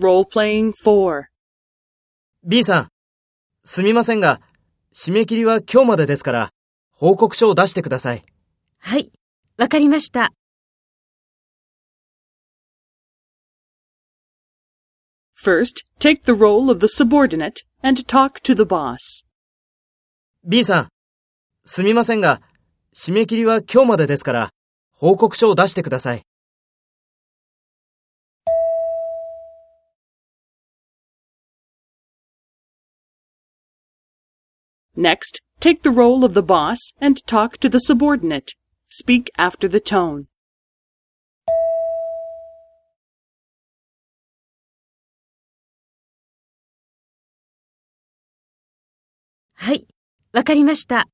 Role-playing 4. B さん、すみませんが、締め切りは今日までですから、報告書を出してください。はい、わかりました。First, take the role of the subordinate and talk to the boss. B さん、すみませんが、締め切りは今日までですから、報告書を出してください。Next, take the role of the boss and talk to the subordinate. Speak after the tone. はい、わかりました。